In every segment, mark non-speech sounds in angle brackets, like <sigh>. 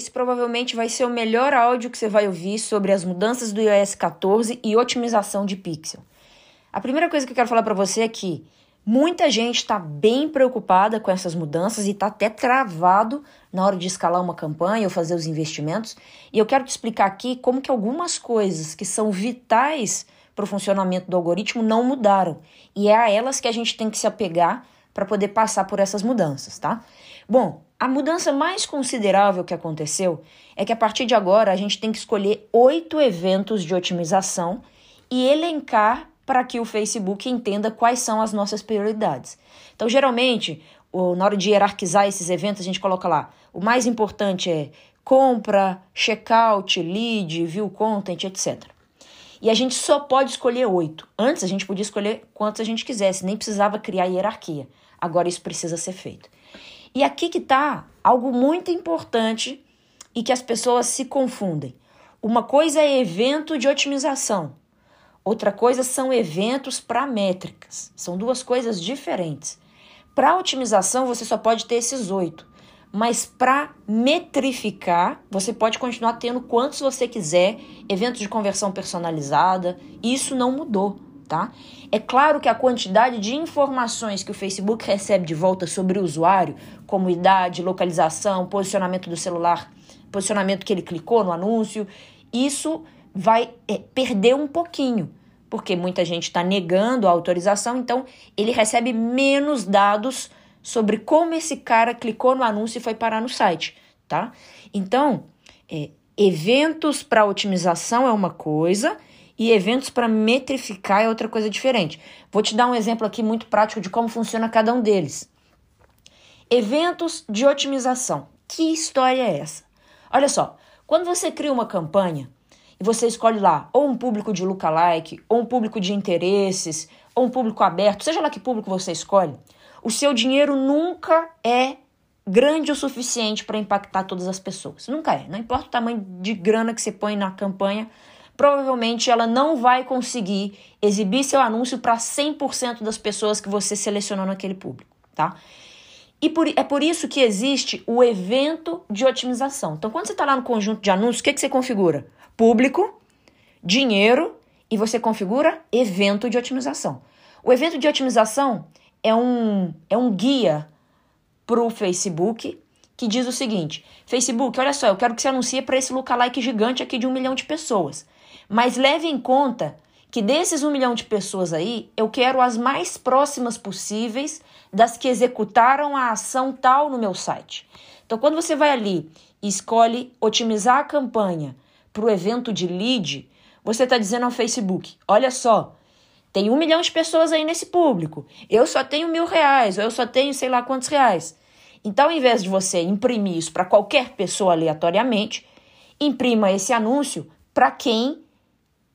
Esse provavelmente vai ser o melhor áudio que você vai ouvir sobre as mudanças do iOS 14 e otimização de pixel. A primeira coisa que eu quero falar para você é que muita gente está bem preocupada com essas mudanças e está até travado na hora de escalar uma campanha ou fazer os investimentos. E eu quero te explicar aqui como que algumas coisas que são vitais para o funcionamento do algoritmo não mudaram. E é a elas que a gente tem que se apegar para poder passar por essas mudanças, tá? Bom, a mudança mais considerável que aconteceu é que a partir de agora a gente tem que escolher oito eventos de otimização e elencar para que o Facebook entenda quais são as nossas prioridades. Então, geralmente, na hora de hierarquizar esses eventos, a gente coloca lá: o mais importante é compra, checkout, lead, view content, etc. E a gente só pode escolher oito. Antes a gente podia escolher quantos a gente quisesse, nem precisava criar hierarquia. Agora isso precisa ser feito. E aqui que está algo muito importante e que as pessoas se confundem. Uma coisa é evento de otimização, outra coisa são eventos para métricas. São duas coisas diferentes. Para otimização, você só pode ter esses oito. Mas para metrificar, você pode continuar tendo quantos você quiser, eventos de conversão personalizada, isso não mudou, tá? É claro que a quantidade de informações que o Facebook recebe de volta sobre o usuário, como idade, localização, posicionamento do celular, posicionamento que ele clicou no anúncio, isso vai é, perder um pouquinho, porque muita gente está negando a autorização, então ele recebe menos dados sobre como esse cara clicou no anúncio e foi parar no site, tá? Então, é, eventos para otimização é uma coisa e eventos para metrificar é outra coisa diferente. Vou te dar um exemplo aqui muito prático de como funciona cada um deles. Eventos de otimização. Que história é essa? Olha só, quando você cria uma campanha e você escolhe lá ou um público de lookalike, ou um público de interesses, ou um público aberto, seja lá que público você escolhe, o seu dinheiro nunca é grande o suficiente para impactar todas as pessoas. Nunca é. Não importa o tamanho de grana que você põe na campanha, provavelmente ela não vai conseguir exibir seu anúncio para 100% das pessoas que você selecionou naquele público, tá? E por, é por isso que existe o evento de otimização. Então, quando você está lá no conjunto de anúncios, o que, que você configura? Público, dinheiro e você configura evento de otimização. O evento de otimização é um, é um guia para o Facebook que diz o seguinte: Facebook, olha só, eu quero que você anuncie para esse lookalike gigante aqui de um milhão de pessoas. Mas leve em conta que desses um milhão de pessoas aí, eu quero as mais próximas possíveis das que executaram a ação tal no meu site. Então, quando você vai ali e escolhe otimizar a campanha para o evento de lead, você está dizendo ao Facebook: olha só, tem um milhão de pessoas aí nesse público. Eu só tenho mil reais, ou eu só tenho sei lá quantos reais. Então, ao invés de você imprimir isso para qualquer pessoa aleatoriamente, imprima esse anúncio para quem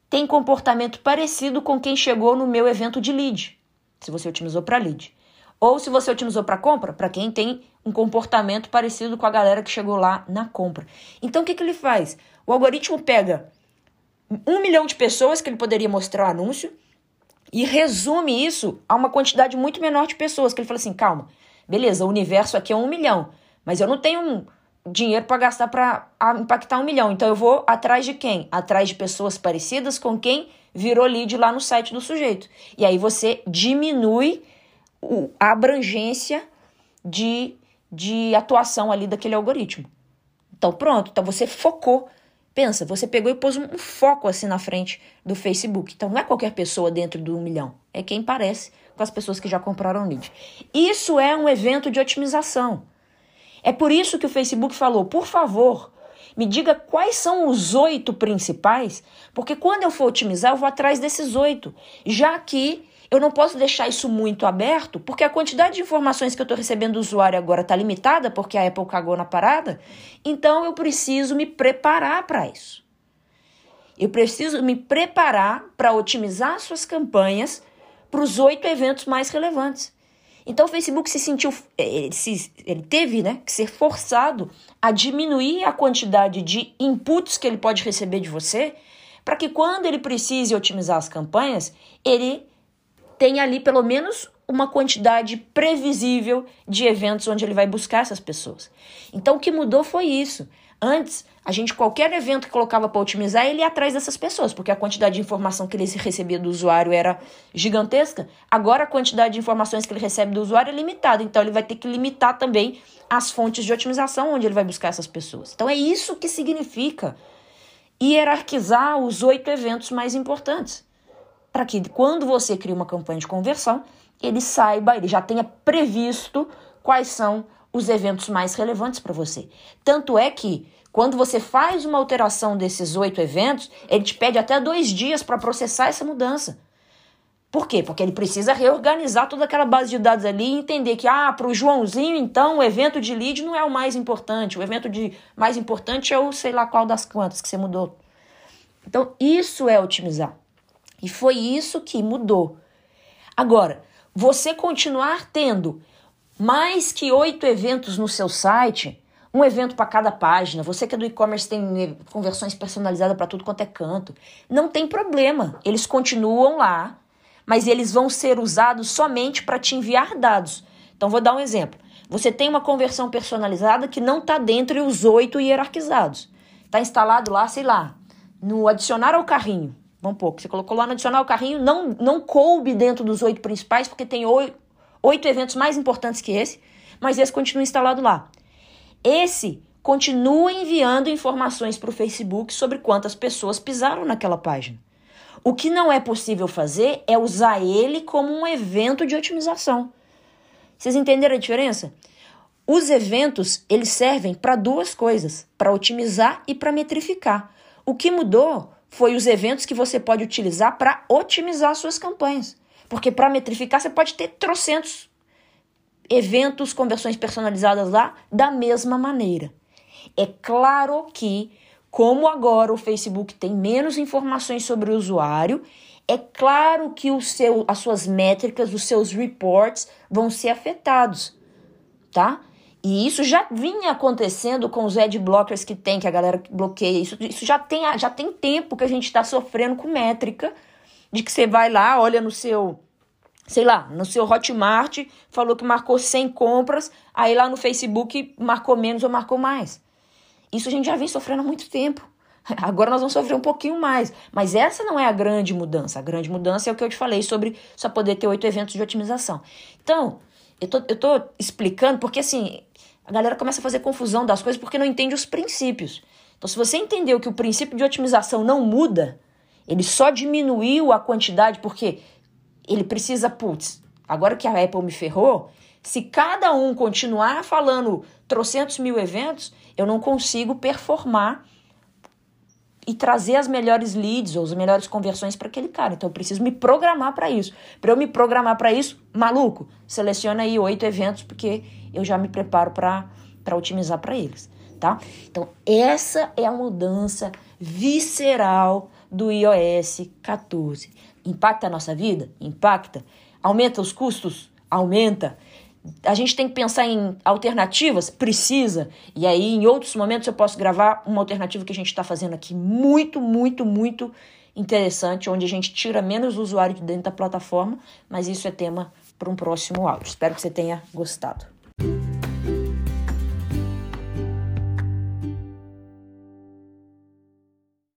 tem comportamento parecido com quem chegou no meu evento de lead, se você otimizou para lead. Ou se você otimizou para compra, para quem tem um comportamento parecido com a galera que chegou lá na compra. Então, o que, que ele faz? O algoritmo pega um milhão de pessoas que ele poderia mostrar o anúncio e resume isso a uma quantidade muito menor de pessoas. Que ele fala assim: calma, beleza, o universo aqui é um milhão, mas eu não tenho um dinheiro para gastar para impactar um milhão. Então eu vou atrás de quem? Atrás de pessoas parecidas com quem virou lead lá no site do sujeito. E aí você diminui o, a abrangência de, de atuação ali daquele algoritmo. Então pronto, então você focou Pensa, você pegou e pôs um foco assim na frente do Facebook. Então não é qualquer pessoa dentro do um milhão, é quem parece com as pessoas que já compraram lead. Isso é um evento de otimização. É por isso que o Facebook falou, por favor, me diga quais são os oito principais, porque quando eu for otimizar, eu vou atrás desses oito, já que eu não posso deixar isso muito aberto, porque a quantidade de informações que eu estou recebendo do usuário agora está limitada, porque a Apple cagou na parada. Então eu preciso me preparar para isso. Eu preciso me preparar para otimizar suas campanhas para os oito eventos mais relevantes. Então o Facebook se sentiu, ele, se, ele teve né, que ser forçado a diminuir a quantidade de inputs que ele pode receber de você, para que quando ele precise otimizar as campanhas, ele tem ali pelo menos uma quantidade previsível de eventos onde ele vai buscar essas pessoas. Então o que mudou foi isso. Antes, a gente, qualquer evento que colocava para otimizar, ele ia atrás dessas pessoas, porque a quantidade de informação que ele recebia do usuário era gigantesca. Agora, a quantidade de informações que ele recebe do usuário é limitada, então ele vai ter que limitar também as fontes de otimização onde ele vai buscar essas pessoas. Então, é isso que significa hierarquizar os oito eventos mais importantes. Para que, quando você cria uma campanha de conversão, ele saiba, ele já tenha previsto quais são os eventos mais relevantes para você. Tanto é que, quando você faz uma alteração desses oito eventos, ele te pede até dois dias para processar essa mudança. Por quê? Porque ele precisa reorganizar toda aquela base de dados ali e entender que, ah, para o Joãozinho, então, o evento de lead não é o mais importante. O evento de mais importante é o sei lá qual das quantas que você mudou. Então, isso é otimizar. E foi isso que mudou. Agora, você continuar tendo mais que oito eventos no seu site, um evento para cada página. Você que é do e-commerce tem conversões personalizadas para tudo quanto é canto. Não tem problema, eles continuam lá, mas eles vão ser usados somente para te enviar dados. Então, vou dar um exemplo. Você tem uma conversão personalizada que não está dentre os oito hierarquizados. Está instalado lá, sei lá, no adicionar ao carrinho. Vamos pouco. Você colocou lá no adicionar ao carrinho, não, não coube dentro dos oito principais, porque tem oito oito eventos mais importantes que esse, mas esse continua instalado lá. Esse continua enviando informações para o Facebook sobre quantas pessoas pisaram naquela página. O que não é possível fazer é usar ele como um evento de otimização. Vocês entenderam a diferença? Os eventos, eles servem para duas coisas, para otimizar e para metrificar. O que mudou foi os eventos que você pode utilizar para otimizar suas campanhas. Porque para metrificar você pode ter trocentos eventos, conversões personalizadas lá da mesma maneira. É claro que, como agora o Facebook tem menos informações sobre o usuário, é claro que o seu, as suas métricas, os seus reports vão ser afetados, tá? E isso já vinha acontecendo com os ad blockers que tem, que a galera bloqueia. Isso, isso já, tem, já tem tempo que a gente está sofrendo com métrica de que você vai lá, olha no seu, sei lá, no seu Hotmart, falou que marcou 100 compras, aí lá no Facebook marcou menos ou marcou mais. Isso a gente já vem sofrendo há muito tempo. <laughs> Agora nós vamos sofrer um pouquinho mais. Mas essa não é a grande mudança. A grande mudança é o que eu te falei sobre só poder ter oito eventos de otimização. Então, eu tô, eu tô explicando porque assim, a galera começa a fazer confusão das coisas porque não entende os princípios. Então, se você entendeu que o princípio de otimização não muda, ele só diminuiu a quantidade porque ele precisa, putz, agora que a Apple me ferrou, se cada um continuar falando trocentos mil eventos, eu não consigo performar e trazer as melhores leads ou as melhores conversões para aquele cara. Então eu preciso me programar para isso. Para eu me programar para isso, maluco, seleciona aí oito eventos porque eu já me preparo para otimizar para eles, tá? Então essa é a mudança visceral do iOS 14. Impacta a nossa vida? Impacta. Aumenta os custos? Aumenta. A gente tem que pensar em alternativas? Precisa. E aí, em outros momentos, eu posso gravar uma alternativa que a gente está fazendo aqui muito, muito, muito interessante, onde a gente tira menos usuário de dentro da plataforma, mas isso é tema para um próximo áudio. Espero que você tenha gostado. Thank you